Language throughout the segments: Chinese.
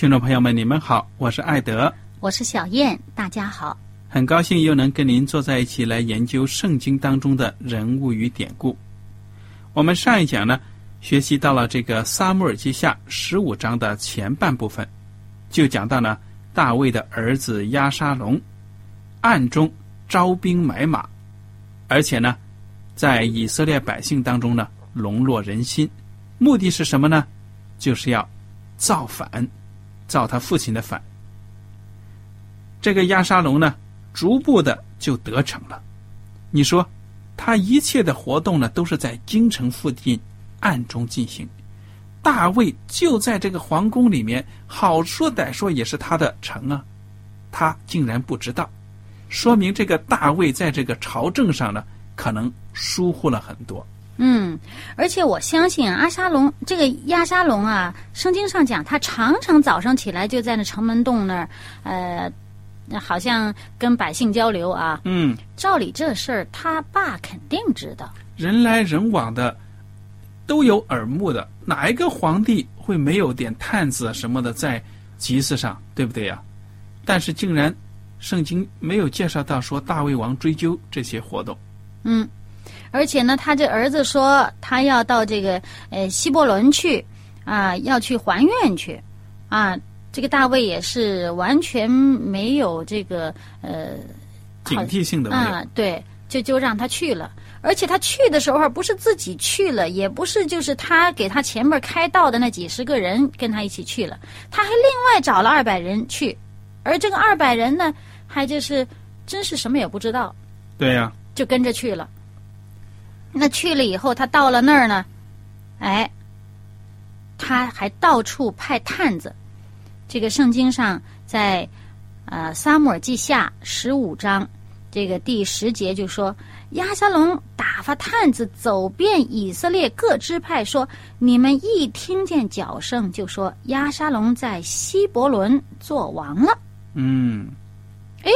听众朋友们，你们好，我是艾德，我是小燕，大家好。很高兴又能跟您坐在一起来研究圣经当中的人物与典故。我们上一讲呢，学习到了这个撒母耳记下十五章的前半部分，就讲到了大卫的儿子押沙龙暗中招兵买马，而且呢，在以色列百姓当中呢笼络人心，目的是什么呢？就是要造反。造他父亲的反，这个亚沙龙呢，逐步的就得逞了。你说，他一切的活动呢，都是在京城附近暗中进行。大卫就在这个皇宫里面，好说歹说也是他的城啊，他竟然不知道，说明这个大卫在这个朝政上呢，可能疏忽了很多。嗯，而且我相信阿沙龙这个亚沙龙啊，圣经上讲他常常早上起来就在那城门洞那儿，呃，好像跟百姓交流啊。嗯，照理这事儿他爸肯定知道。人来人往的都有耳目的，哪一个皇帝会没有点探子什么的在集市上，对不对呀？但是竟然圣经没有介绍到说大卫王追究这些活动。嗯。而且呢，他这儿子说他要到这个呃希伯伦去，啊，要去还愿去，啊，这个大卫也是完全没有这个呃警惕性的啊，对，就就让他去了。而且他去的时候不是自己去了，也不是就是他给他前面开道的那几十个人跟他一起去了，他还另外找了二百人去，而这个二百人呢，还就是真是什么也不知道，对呀，就跟着去了。那去了以后，他到了那儿呢，哎，他还到处派探子。这个圣经上在呃撒母耳记下十五章这个第十节就说，亚沙龙打发探子走遍以色列各支派，说你们一听见脚声，就说亚沙龙在希伯伦做王了。嗯，哎，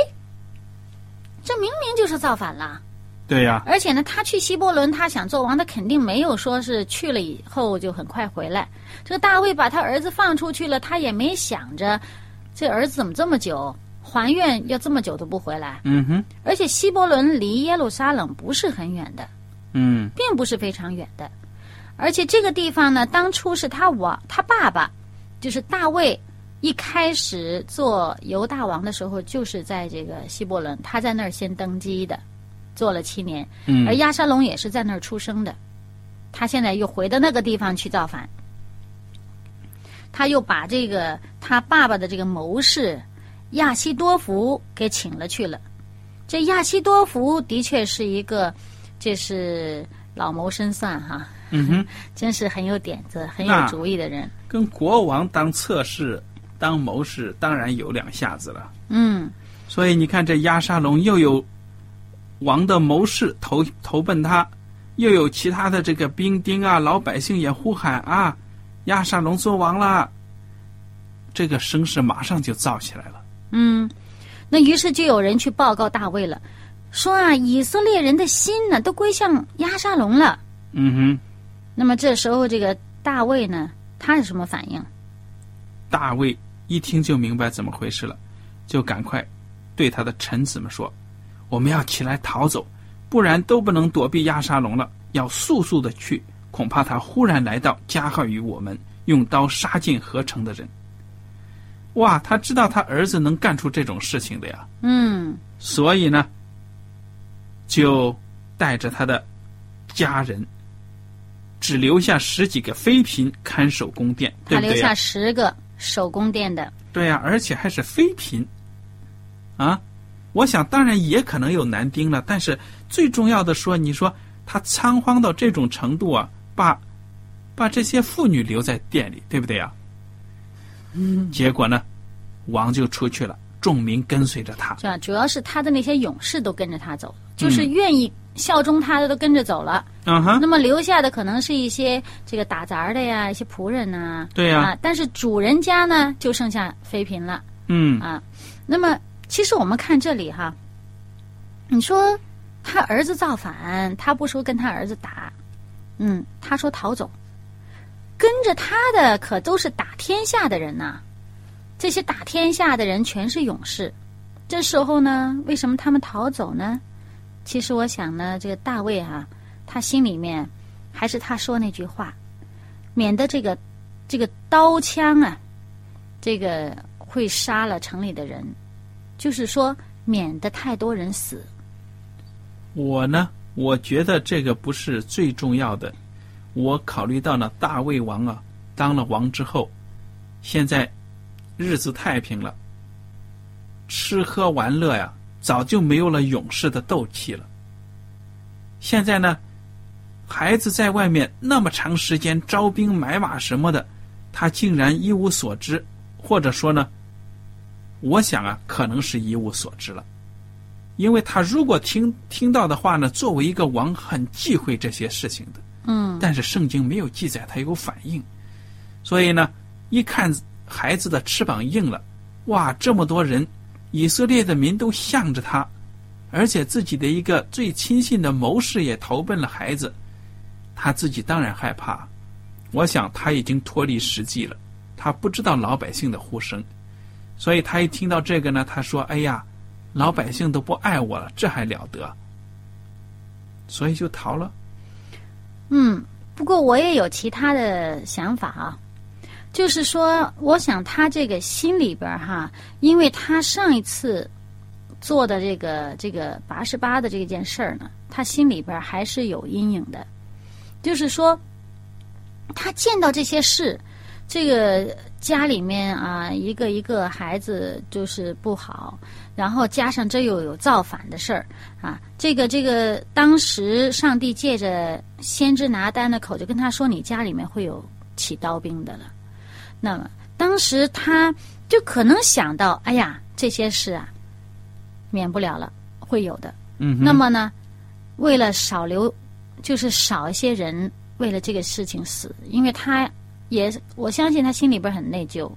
这明明就是造反了。对呀，而且呢，他去希伯伦，他想做王，他肯定没有说是去了以后就很快回来。这个大卫把他儿子放出去了，他也没想着，这儿子怎么这么久还愿要这么久都不回来。嗯哼。而且希伯伦离耶路撒冷不是很远的，嗯，并不是非常远的。而且这个地方呢，当初是他王，他爸爸就是大卫一开始做犹大王的时候，就是在这个希伯伦，他在那儿先登基的。做了七年，而亚沙龙也是在那儿出生的，他现在又回到那个地方去造反，他又把这个他爸爸的这个谋士亚西多福给请了去了。这亚西多福的确是一个，这是老谋深算哈，嗯哼，真是很有点子、很有主意的人。跟国王当侧室、当谋士，当然有两下子了。嗯，所以你看，这亚沙龙又有。王的谋士投投奔他，又有其他的这个兵丁啊，老百姓也呼喊啊，亚沙龙做王了。这个声势马上就造起来了。嗯，那于是就有人去报告大卫了，说啊，以色列人的心呢都归向亚沙龙了。嗯哼，那么这时候这个大卫呢，他是什么反应？大卫一听就明白怎么回事了，就赶快对他的臣子们说：“我们要起来逃走，不然都不能躲避亚沙龙了。要速速的去，恐怕他忽然来到，加害于我们，用刀杀尽合成的人。”哇，他知道他儿子能干出这种事情的呀，嗯所以呢，就带着他的家人，只留下十几个妃嫔看守宫殿，对不对呀他留下？十个手宫殿的。对呀、而且还是妃嫔，啊，我想当然也可能有男丁了，但是最重要的说，你说他仓皇到这种程度啊，把把这些妇女留在店里，对不对呀、嗯，结果呢，王就出去了，众民跟随着他。是吧？主要是他的那些勇士都跟着他走，就是愿意效忠他的都跟着走了。嗯哼，那么留下的可能是一些这个打杂的呀，一些仆人呐、对呀、啊，但是主人家呢就剩下妃嫔了嗯啊。那么其实我们看这里哈，你说他儿子造反，他不说跟他儿子打，嗯，他说逃走，跟着他的可都是打天下的人呐、这些打天下的人全是勇士。这时候呢，为什么他们逃走呢？其实我想呢，这个大卫啊，他心里面还是他说那句话，免得这个这个刀枪啊，这个会杀了城里的人，就是说免得太多人死。我呢，我觉得这个不是最重要的。我考虑到呢，大卫王啊，当了王之后，现在日子太平了，吃喝玩乐呀，早就没有了勇士的斗气了。现在呢，孩子在外面那么长时间招兵买马什么的，他竟然一无所知，或者说呢，我想啊，可能是一无所知了。因为他如果听听到的话呢，作为一个王很忌讳这些事情的，嗯但是圣经没有记载他有反应，所以呢，一看孩子的翅膀硬了，哇，这么多人，以色列的民都向着他，而且自己的一个最亲信的谋士也投奔了孩子，他自己当然害怕。我想他已经脱离实际了，他不知道老百姓的呼声，所以他一听到这个呢，他说：“哎呀，老百姓都不爱我了，这还了得？”所以就逃了。嗯，不过我也有其他的想法啊，就是说，我想他这个心里边哈，因为他上一次做的这个这个八十八的这件事儿呢，他心里边还是有阴影的，就是说，他见到这些事，这个家里面啊，一个一个孩子就是不好，然后加上这又有造反的事儿啊，这个这个，当时上帝借着先知拿单的口就跟他说：“你家里面会有起刀兵的了。”那么当时他就可能想到：“哎呀，这些事啊，免不了了，会有的。”嗯，那么呢，为了少留，就是少一些人为了这个事情死，因为他也我相信他心里边很内疚，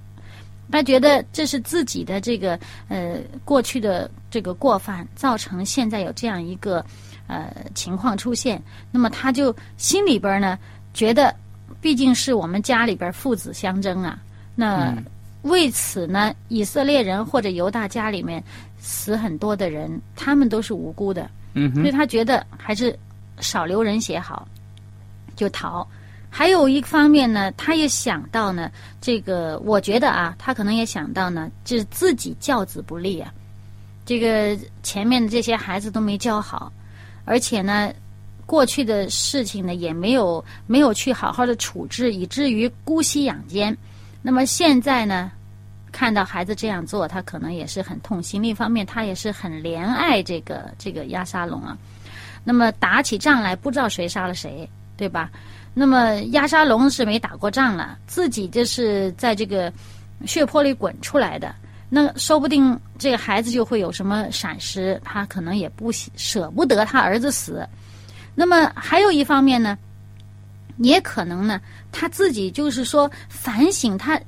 他觉得这是自己的这个呃过去的这个过犯，造成现在有这样一个呃情况出现，那么他就心里边呢觉得，毕竟是我们家里边父子相争啊，那。为此呢，以色列人或者犹大家里面死很多的人，他们都是无辜的，嗯，所以他觉得还是少流人血好，就逃。还有一方面呢，他也想到呢，这个我觉得啊，他可能也想到呢，就是自己教子不力啊，这个前面的这些孩子都没教好，而且呢，过去的事情呢也没有没有去好好的处置，以至于姑息养奸。那么现在呢，看到孩子这样做，他可能也是很痛心。另一方面，他也是很怜爱这个这个亚沙龙啊。那么打起仗来，不知道谁杀了谁，对吧？那么亚沙龙是没打过仗了，自己就是在这个血泊里滚出来的。那说不定这个孩子就会有什么闪失，他可能也不喜舍不得他儿子死。那么还有一方面呢，也可能呢，他自己就是说反省，他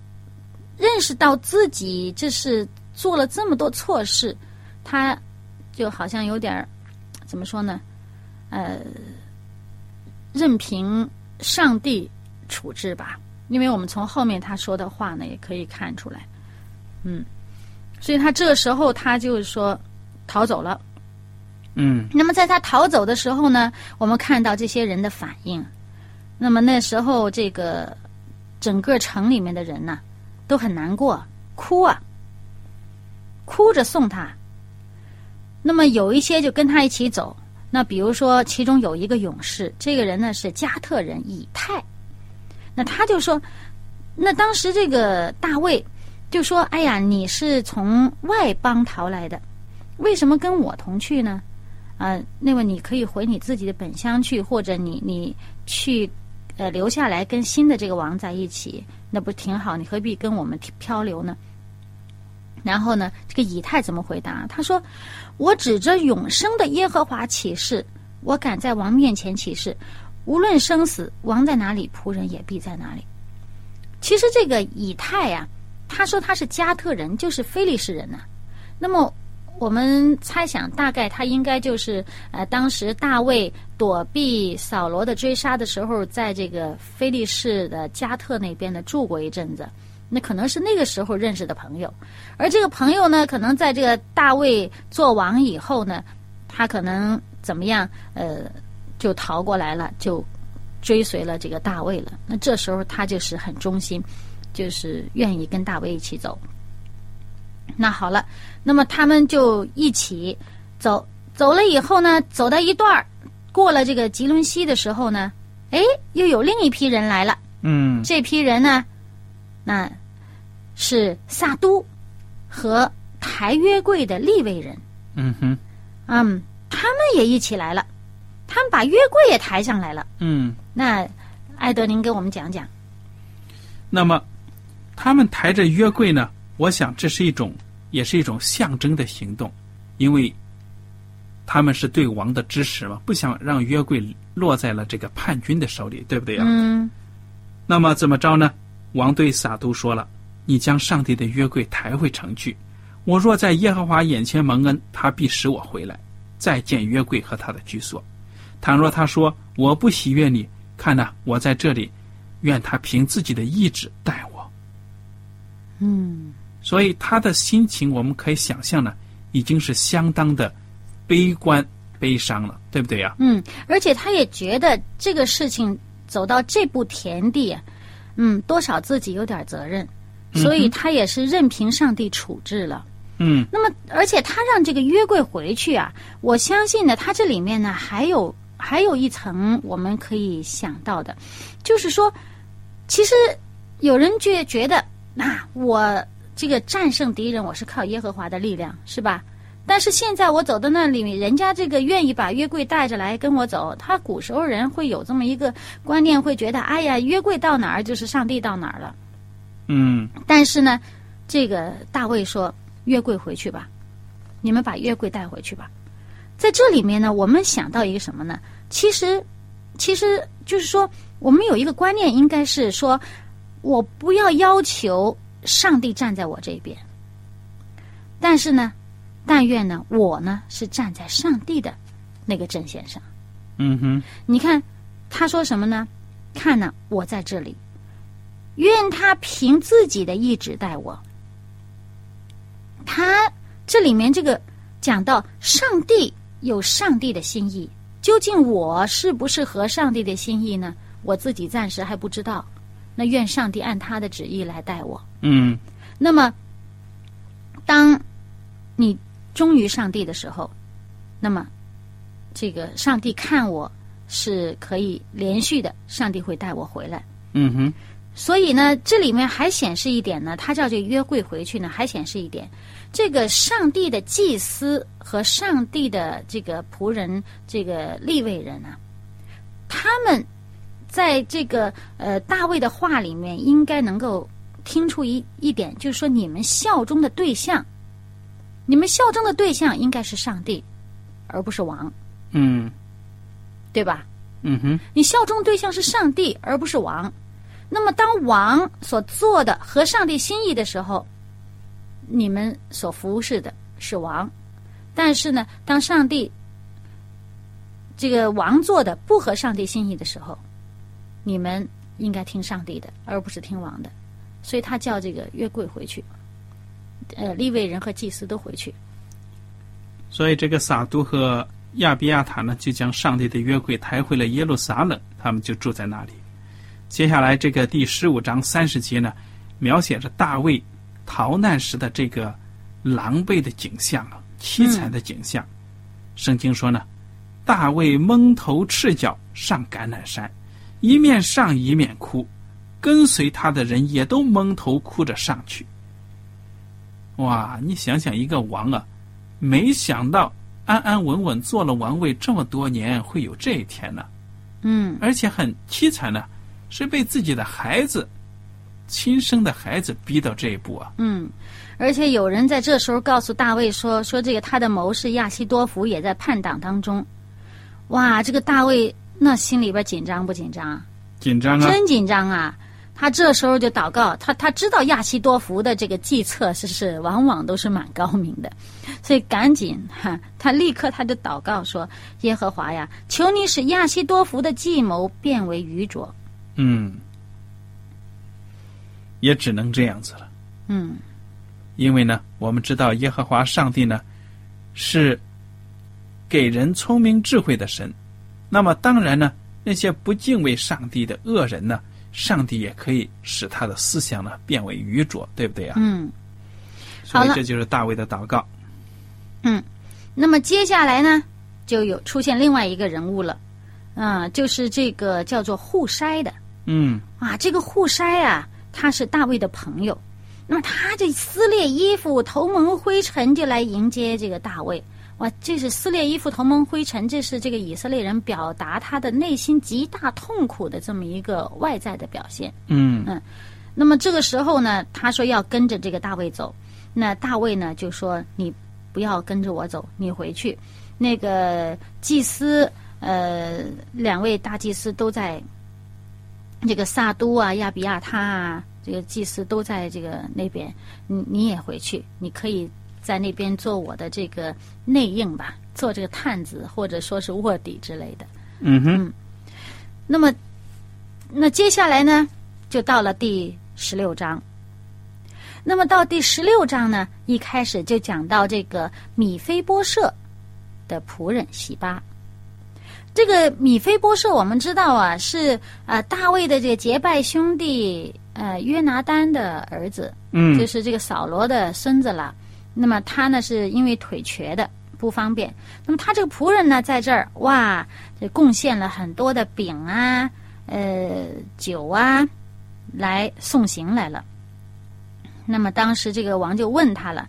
认识到自己这是做了这么多错事，他就好像有点怎么说呢？呃，任凭上帝处置吧。因为我们从后面他说的话呢，也可以看出来，嗯，所以他这个时候他就是说逃走了。嗯那么在他逃走的时候呢，我们看到这些人的反应。那么那时候，这个整个城里面的人呢，都很难过，哭啊，哭着送他。那么有一些就跟他一起走。那比如说，其中有一个勇士，这个人呢是加特人以太。那他就说，那当时这个大卫就说：“哎呀，你是从外邦逃来的，为什么跟我同去呢？啊、那么你可以回你自己的本乡去，或者你你去呃留下来跟新的这个王在一起，那不挺好？你何必跟我们漂流呢？”然后呢，这个以太怎么回答？他说：“我指着永生的耶和华起誓，我敢在王面前起誓。”无论生死，王在哪里，仆人也必在哪里。其实这个以太呀、他说他是加特人，就是非利士人呐、那么我们猜想，大概他应该就是呃，当时大卫躲避扫罗的追杀的时候，在这个非利士的加特那边呢住过一阵子。那可能是那个时候认识的朋友，而这个朋友呢，可能在这个大卫做王以后呢，他可能怎么样？呃。就逃过来了，就追随了这个大卫了。那这时候他就是很忠心，就是愿意跟大卫一起走。那好了，那么他们就一起走，走了以后呢，走到一段儿，过了这个吉伦西的时候呢，哎，又有另一批人来了。嗯这批人呢，那是萨都和抬约柜的立位人。嗯哼嗯，他们也一起来了。他们把约柜也抬上来了。嗯。那艾德，您给我们讲讲。那么，他们抬着约柜呢？我想这是一种，也是一种象征的行动，因为他们是对王的支持嘛，不想让约柜落在了这个叛军的手里，对不对呀、嗯那么怎么着呢？王对撒都说了：“你将上帝的约柜抬回城去。我若在耶和华眼前蒙恩，他必使我回来，再见约柜和他的居所。倘若他说我不喜悦你，看呐，我在这里，愿他凭自己的意志待我。嗯所以他的心情，我们可以想象呢，已经是相当的悲观、悲伤了，对不对呀、嗯，而且他也觉得这个事情走到这步田地，嗯，多少自己有点责任，所以他也是任凭上帝处置了。嗯那么，而且他让这个约柜回去啊，我相信呢，他这里面呢还有还有一层我们可以想到的，就是说，其实有人觉觉得，那、我这个战胜敌人，我是靠耶和华的力量，是吧？但是现在我走到那里，人家这个愿意把约柜带着来跟我走，他古时候人会有这么一个观念，会觉得，哎呀，约柜到哪儿就是上帝到哪儿了。嗯但是呢，这个大卫说：“约柜回去吧，你们把约柜带回去吧。”在这里面呢，我们想到一个什么呢？其实，其实就是说，我们有一个观念，应该是说，我不要要求上帝站在我这边，但是呢，但愿呢，我呢是站在上帝的那个阵线上。嗯哼你看，他说什么呢？看呢，我在这里，愿他凭自己的意志待我。他这里面这个讲到上帝有上帝的心意，究竟我是不是合上帝的心意呢？我自己暂时还不知道。那愿上帝按他的旨意来待我。嗯那么，当你忠于上帝的时候，那么这个上帝看我是可以连续的，上帝会带我回来。嗯哼所以呢，这里面还显示一点呢，他叫这约柜回去呢，还显示一点，这个上帝的祭司和上帝的这个仆人，这个立位人啊，他们在这个呃大卫的话里面，应该能够听出一一点，就是说你们效忠的对象，你们效忠的对象应该是上帝，而不是王，嗯对吧？嗯哼，你效忠对象是上帝，而不是王。那么，当王所做的合上帝心意的时候，你们所服侍的是王；但是呢，当上帝这个王做的不合上帝心意的时候，你们应该听上帝的，而不是听王的。所以他叫这个约柜回去，呃，利未人和祭司都回去。所以这个撒都和亚比亚塔呢，就将上帝的约柜抬回了耶路撒冷，他们就住在那里。接下来这个第十五章三十节呢，描写着大卫逃难时的这个狼狈的景象啊，凄惨的景象。圣经说呢，大卫蒙头赤脚上橄榄山，一面上一面哭，跟随他的人也都蒙头哭着上去。哇，你想想一个王啊，没想到安安稳稳做了王位这么多年，会有这一天呢。嗯而且很凄惨呢，是被自己的孩子，亲生的孩子逼到这一步啊。嗯，而且有人在这时候告诉大卫说：“说这个他的谋士亚西多福也在叛党当中。”哇，这个大卫那心里边紧张不紧张啊？紧张啊！真紧张啊！他这时候就祷告，他他知道亚西多福的这个计策是是往往都是蛮高明的，所以赶紧哈，他立刻他就祷告说：“耶和华呀，求你使亚西多福的计谋变为愚拙。嗯，也只能这样子了。”嗯因为呢，我们知道耶和华上帝呢是给人聪明智慧的神，那么当然呢，那些不敬畏上帝的恶人呢，上帝也可以使他的思想呢变为愚拙，对不对啊？嗯。所以这就是大卫的祷告。嗯那么接下来呢，就有出现另外一个人物了，嗯、就是这个叫做户筛的嗯啊。这个户筛啊，他是大卫的朋友，那么他这撕裂衣服、头蒙灰尘就来迎接这个大卫。哇，这是撕裂衣服、同蒙灰尘，这是这个以色列人表达他的内心极大痛苦的这么一个外在的表现。嗯那么这个时候呢，他说要跟着这个大卫走，那大卫呢就说你不要跟着我走，你回去。那个祭司，呃，两位大祭司都在这个萨都啊、亚比亚他啊，这个祭司都在这个那边，你你也回去，你可以在那边做我的这个内应吧，做这个探子或者说是卧底之类的。嗯哼那么，那接下来呢，就到了第十六章。那么到第十六章呢，一开始就讲到这个米菲波舍的仆人喜巴。这个米菲波舍，我们知道啊，是呃大卫的这个结拜兄弟呃约拿丹的儿子，嗯就是这个扫罗的孙子了。那么他呢，是因为腿瘸的不方便。那么他这个仆人呢，在这儿哇，这贡献了很多的饼啊、呃酒啊，来送行来了。那么当时这个王就问他了，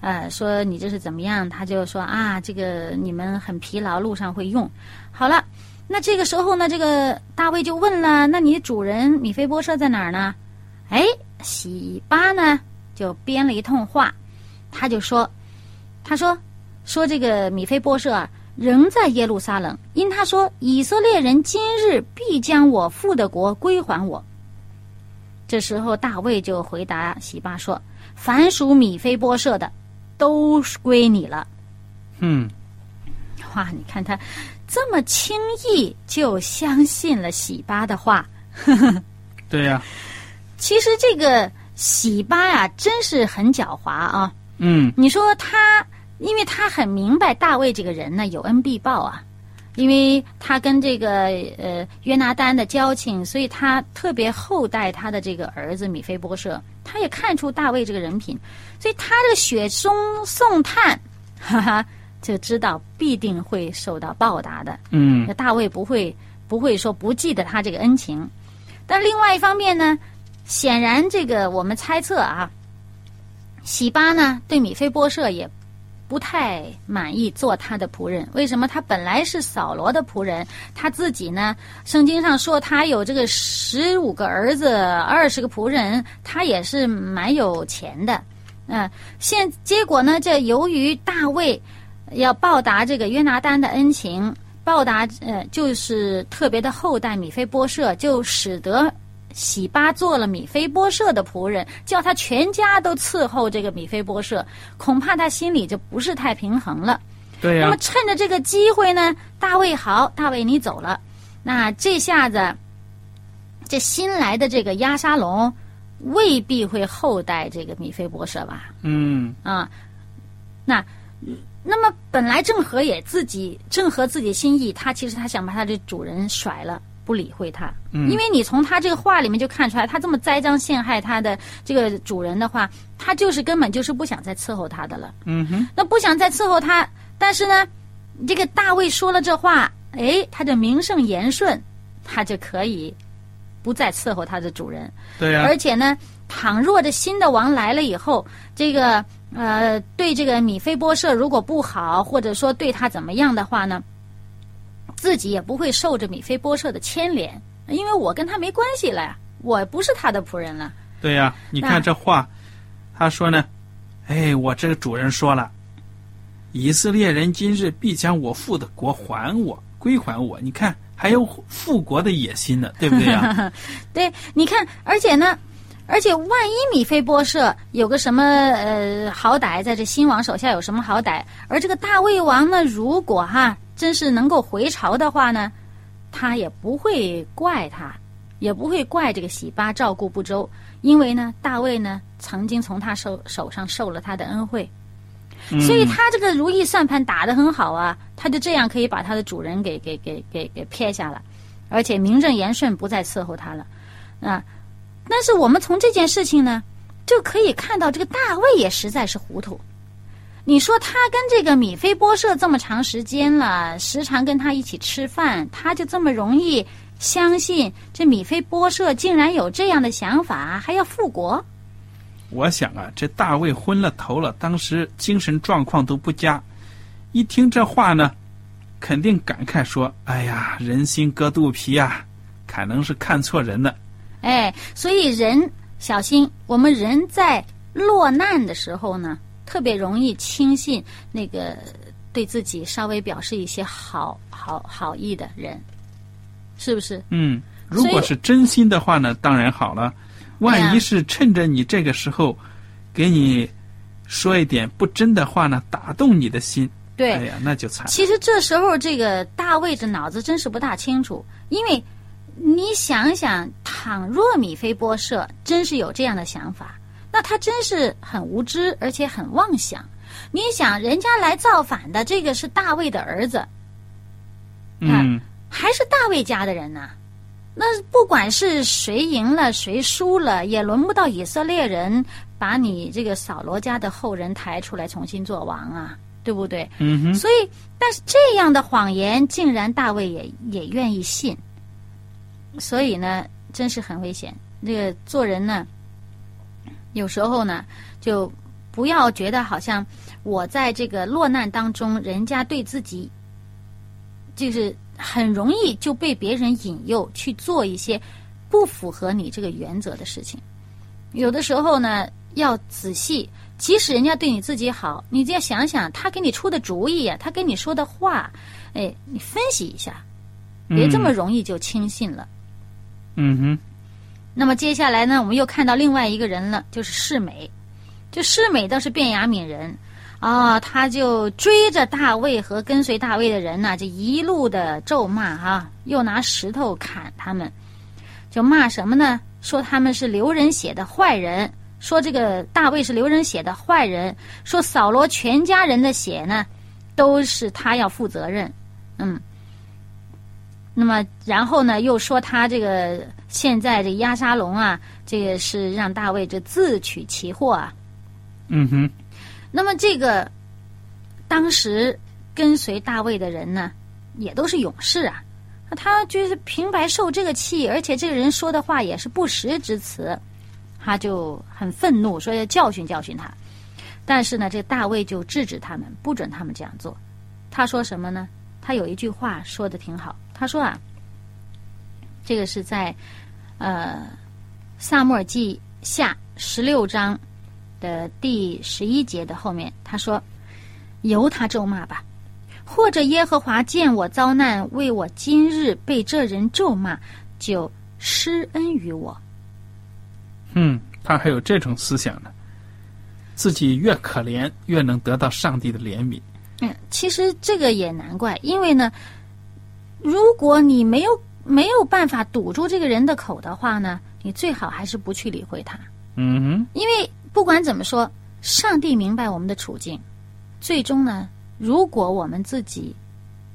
呃，说你这是怎么样？他就说啊，这个你们很疲劳，路上会用。好了，那这个时候呢，这个大卫就问了，那你主人米菲波设在哪儿呢？哎，喜巴呢就编了一通话，他就说，他说说这个米菲波设啊，仍在耶路撒冷，因他说以色列人今日必将我父的国归还我。这时候大卫就回答喜巴说：“凡属米菲波设的，都归你了。嗯，”哇，你看他这么轻易就相信了喜巴的话。对呀、其实这个喜巴呀、真是很狡猾啊。嗯你说他，因为他很明白大卫这个人呢有恩必报啊，因为他跟这个呃约拿丹的交情，所以他特别厚待他的这个儿子米菲波设。他也看出大卫这个人品，所以他这个雪中送炭，哈哈，就知道必定会受到报答的。嗯那大卫不会不会说不记得他这个恩情，但另外一方面呢，显然这个我们猜测啊，喜巴呢对米菲波设也不太满意做他的仆人。为什么？他本来是扫罗的仆人，他自己呢？圣经上说他有这个十五个儿子，二十个仆人，他也是蛮有钱的。嗯，现结果呢？这由于大卫要报答这个约拿丹的恩情，报答呃，就是特别的厚待米菲波设，就使得喜巴做了米菲波舍的仆人，叫他全家都伺候这个米菲波舍，恐怕他心里就不是太平衡了。对呀、那么趁着这个机会呢，大卫好，大卫你走了，那这下子，这新来的这个押沙龙未必会厚待这个米菲波舍吧？嗯，啊，那那么本来郑和也自己郑和自己心意，他其实他想把他的主人甩了。不理会他，嗯因为你从他这个话里面就看出来，他这么栽赃陷害他的这个主人的话，他就是根本就是不想再伺候他的了。嗯哼，那不想再伺候他，但是呢，这个大卫说了这话，哎，他就名正言顺，他就可以不再伺候他的主人。对呀、而且呢，倘若这新的王来了以后，这个呃，对这个米菲波设如果不好，或者说对他怎么样的话呢，自己也不会受着米菲波设的牵连，因为我跟他没关系了呀，我不是他的仆人了。对呀、你看这话，他说呢，哎，我这个主人说了，以色列人今日必将我父的国还我，归还我。你看，还有复国的野心呢，对不对呀？对，你看，而且呢，而且万一米菲波设有个什么呃好歹，在这新王手下有什么好歹，而这个大卫王呢，如果哈真是能够回朝的话呢，他也不会怪他，也不会怪这个喜巴照顾不周，因为呢，大卫呢曾经从他手手上受了他的恩惠。所以他这个如意算盘打得很好啊，他就这样可以把他的主人给给给给给撇下了，而且名正言顺不再伺候他了，啊。但是我们从这件事情呢，就可以看到这个大卫也实在是糊涂。你说他跟这个米菲波设这么长时间了，时常跟他一起吃饭，他就这么容易相信这米菲波设竟然有这样的想法，还要复国？我想啊，这大卫昏了头了，当时精神状况都不佳，一听这话呢，肯定感慨说：“哎呀，人心隔肚皮呀、可能是看错人了。哎，所以人小心，我们人在落难的时候呢，特别容易轻信那个对自己稍微表示一些好好好意的人，是不是？”嗯，如果是真心的话呢，当然好了。万哎一是趁着你这个时候，给你说一点不真的话呢，打动你的心，对。哎呀，那就惨。其实这时候，这个大卫这脑子真是不大清楚，因为你想想，倘若米菲波设真是有这样的想法，那他真是很无知，而且很妄想。你想，人家来造反的这个是大卫的儿子，嗯，还是大卫家的人呢？那不管是谁赢了谁输了，也轮不到以色列人把你这个扫罗家的后人抬出来重新做王啊，对不对？嗯哼，所以，但是这样的谎言，竟然大卫也也愿意信，所以呢，真是很危险。这个做人呢，有时候呢，就不要觉得好像我在这个落难当中，人家对自己就是很容易就被别人引诱去做一些不符合你这个原则的事情。有的时候呢，要仔细，即使人家对你自己好，你就要想想他给你出的主意呀、他跟你说的话，哎，你分析一下，别这么容易就轻信了。嗯哼，那么接下来呢，我们又看到另外一个人了，就是世美。这世美倒是变雅敏人啊、他就追着大卫和跟随大卫的人呢，就一路的咒骂哈、又拿石头砍他们，就骂什么呢？说他们是流人血的坏人，说这个大卫是流人血的坏人，说扫罗全家人的血呢，都是他要负责任。嗯，那么然后呢，又说他这个现在这押沙龙啊，这个是让大卫这自取其祸啊。嗯哼，那么这个当时跟随大卫的人呢，也都是勇士啊。那他就是平白受这个气，而且这个人说的话也是不实之词，他就很愤怒，说要教训教训他。但是呢，这大卫就制止他们，不准他们这样做。他说什么呢？他有一句话说的挺好，他说啊，这个是在呃萨母尔记下十六章的第十一节的后面，他说：“由他咒骂吧，或者耶和华见我遭难，为我今日被这人咒骂，就施恩于我。”嗯，他还有这种思想呢，自己越可怜，越能得到上帝的怜悯。嗯，其实这个也难怪，因为呢，如果你没有没有办法堵住这个人的口的话呢，你最好还是不去理会他。嗯哼，因为不管怎么说，上帝明白我们的处境，最终呢，如果我们自己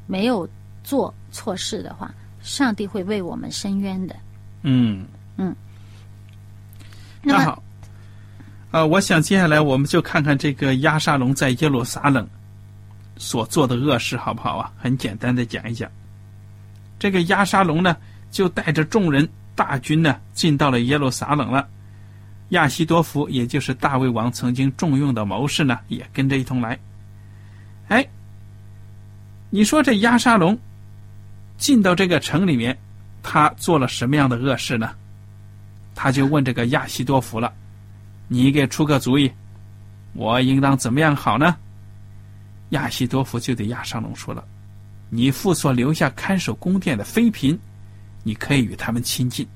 没有做错事的话，上帝会为我们伸冤的。嗯嗯。那，那好，呃，我想接下来我们就看看这个亚沙龙在耶路撒冷所做的恶事，好不好啊？很简单的讲一讲。这个亚沙龙呢，就带着众人大军呢，进到了耶路撒冷了。亚西多福，也就是大卫王曾经重用的谋士呢，也跟着一同来。哎，你说这亚沙龙进到这个城里面，他做了什么样的恶事呢？他就问这个亚西多福了：“你给出个主意，我应当怎么样好呢？”亚西多福就对亚沙龙说了：“你父所留下看守宫殿的妃嫔，你可以与他们亲近。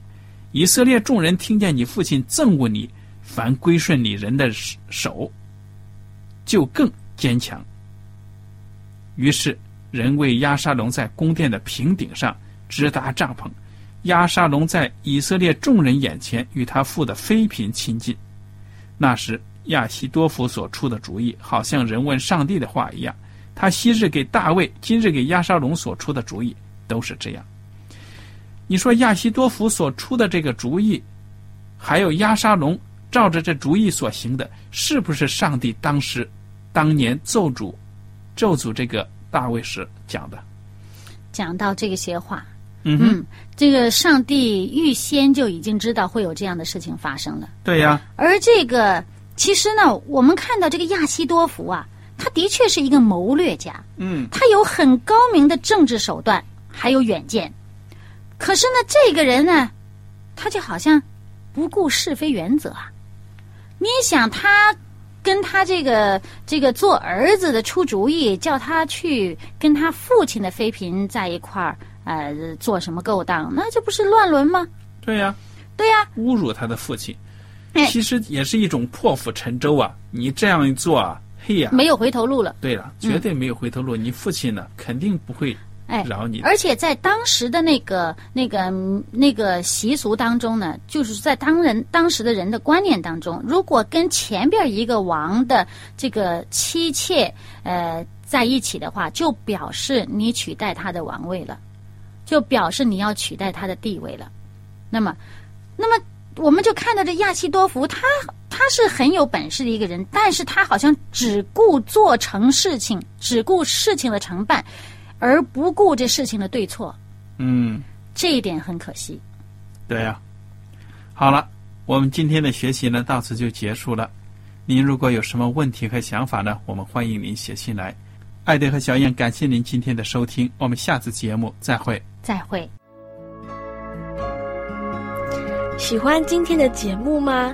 以色列众人听见你父亲憎恶你，凡归顺你人的手，就更坚强。”于是人为亚沙龙在宫殿的平顶上支搭帐篷。亚沙龙在以色列众人眼前与他父的妃嫔亲近。那时亚西多夫所出的主意，好像人问上帝的话一样。他昔日给大卫，今日给亚沙龙所出的主意都是这样。你说亚西多夫所出的这个主意，还有亚沙龙照着这主意所行的，是不是上帝当时当年咒诅咒诅这个大卫时讲的？讲到这些话，嗯哼，嗯，这个上帝预先就已经知道会有这样的事情发生了。对呀，而这个其实呢，我们看到这个亚西多福啊，他的确是一个谋略家，嗯他有很高明的政治手段，还有远见。可是呢，这个人呢，他就好像不顾是非原则啊。你想他跟他这个这个做儿子的出主意，叫他去跟他父亲的妃嫔在一块儿，呃，做什么勾当？那这不是乱伦吗？对呀，对呀、侮辱他的父亲，哎其实也是一种破釜沉舟啊！你这样一做啊，没有回头路了。对了，绝对没有回头路。你父亲呢，肯定不会哎，饶你的。而且在当时的那个、那个、嗯那个习俗当中呢，就是在当人当时的人的观念当中，如果跟前边一个王的这个妻妾呃在一起的话，就表示你取代他的王位了，就表示你要取代他的地位了。那么，那么我们就看到这亚西多福，他他是很有本事的一个人，但是他好像只顾做成事情，只顾事情的成败。而不顾这事情的对错，嗯，这一点很可惜。对呀、好了，我们今天的学习呢，到此就结束了。您如果有什么问题和想法呢，我们欢迎您写信来。艾德和小燕，感谢您今天的收听，我们下次节目再会。再会。喜欢今天的节目吗？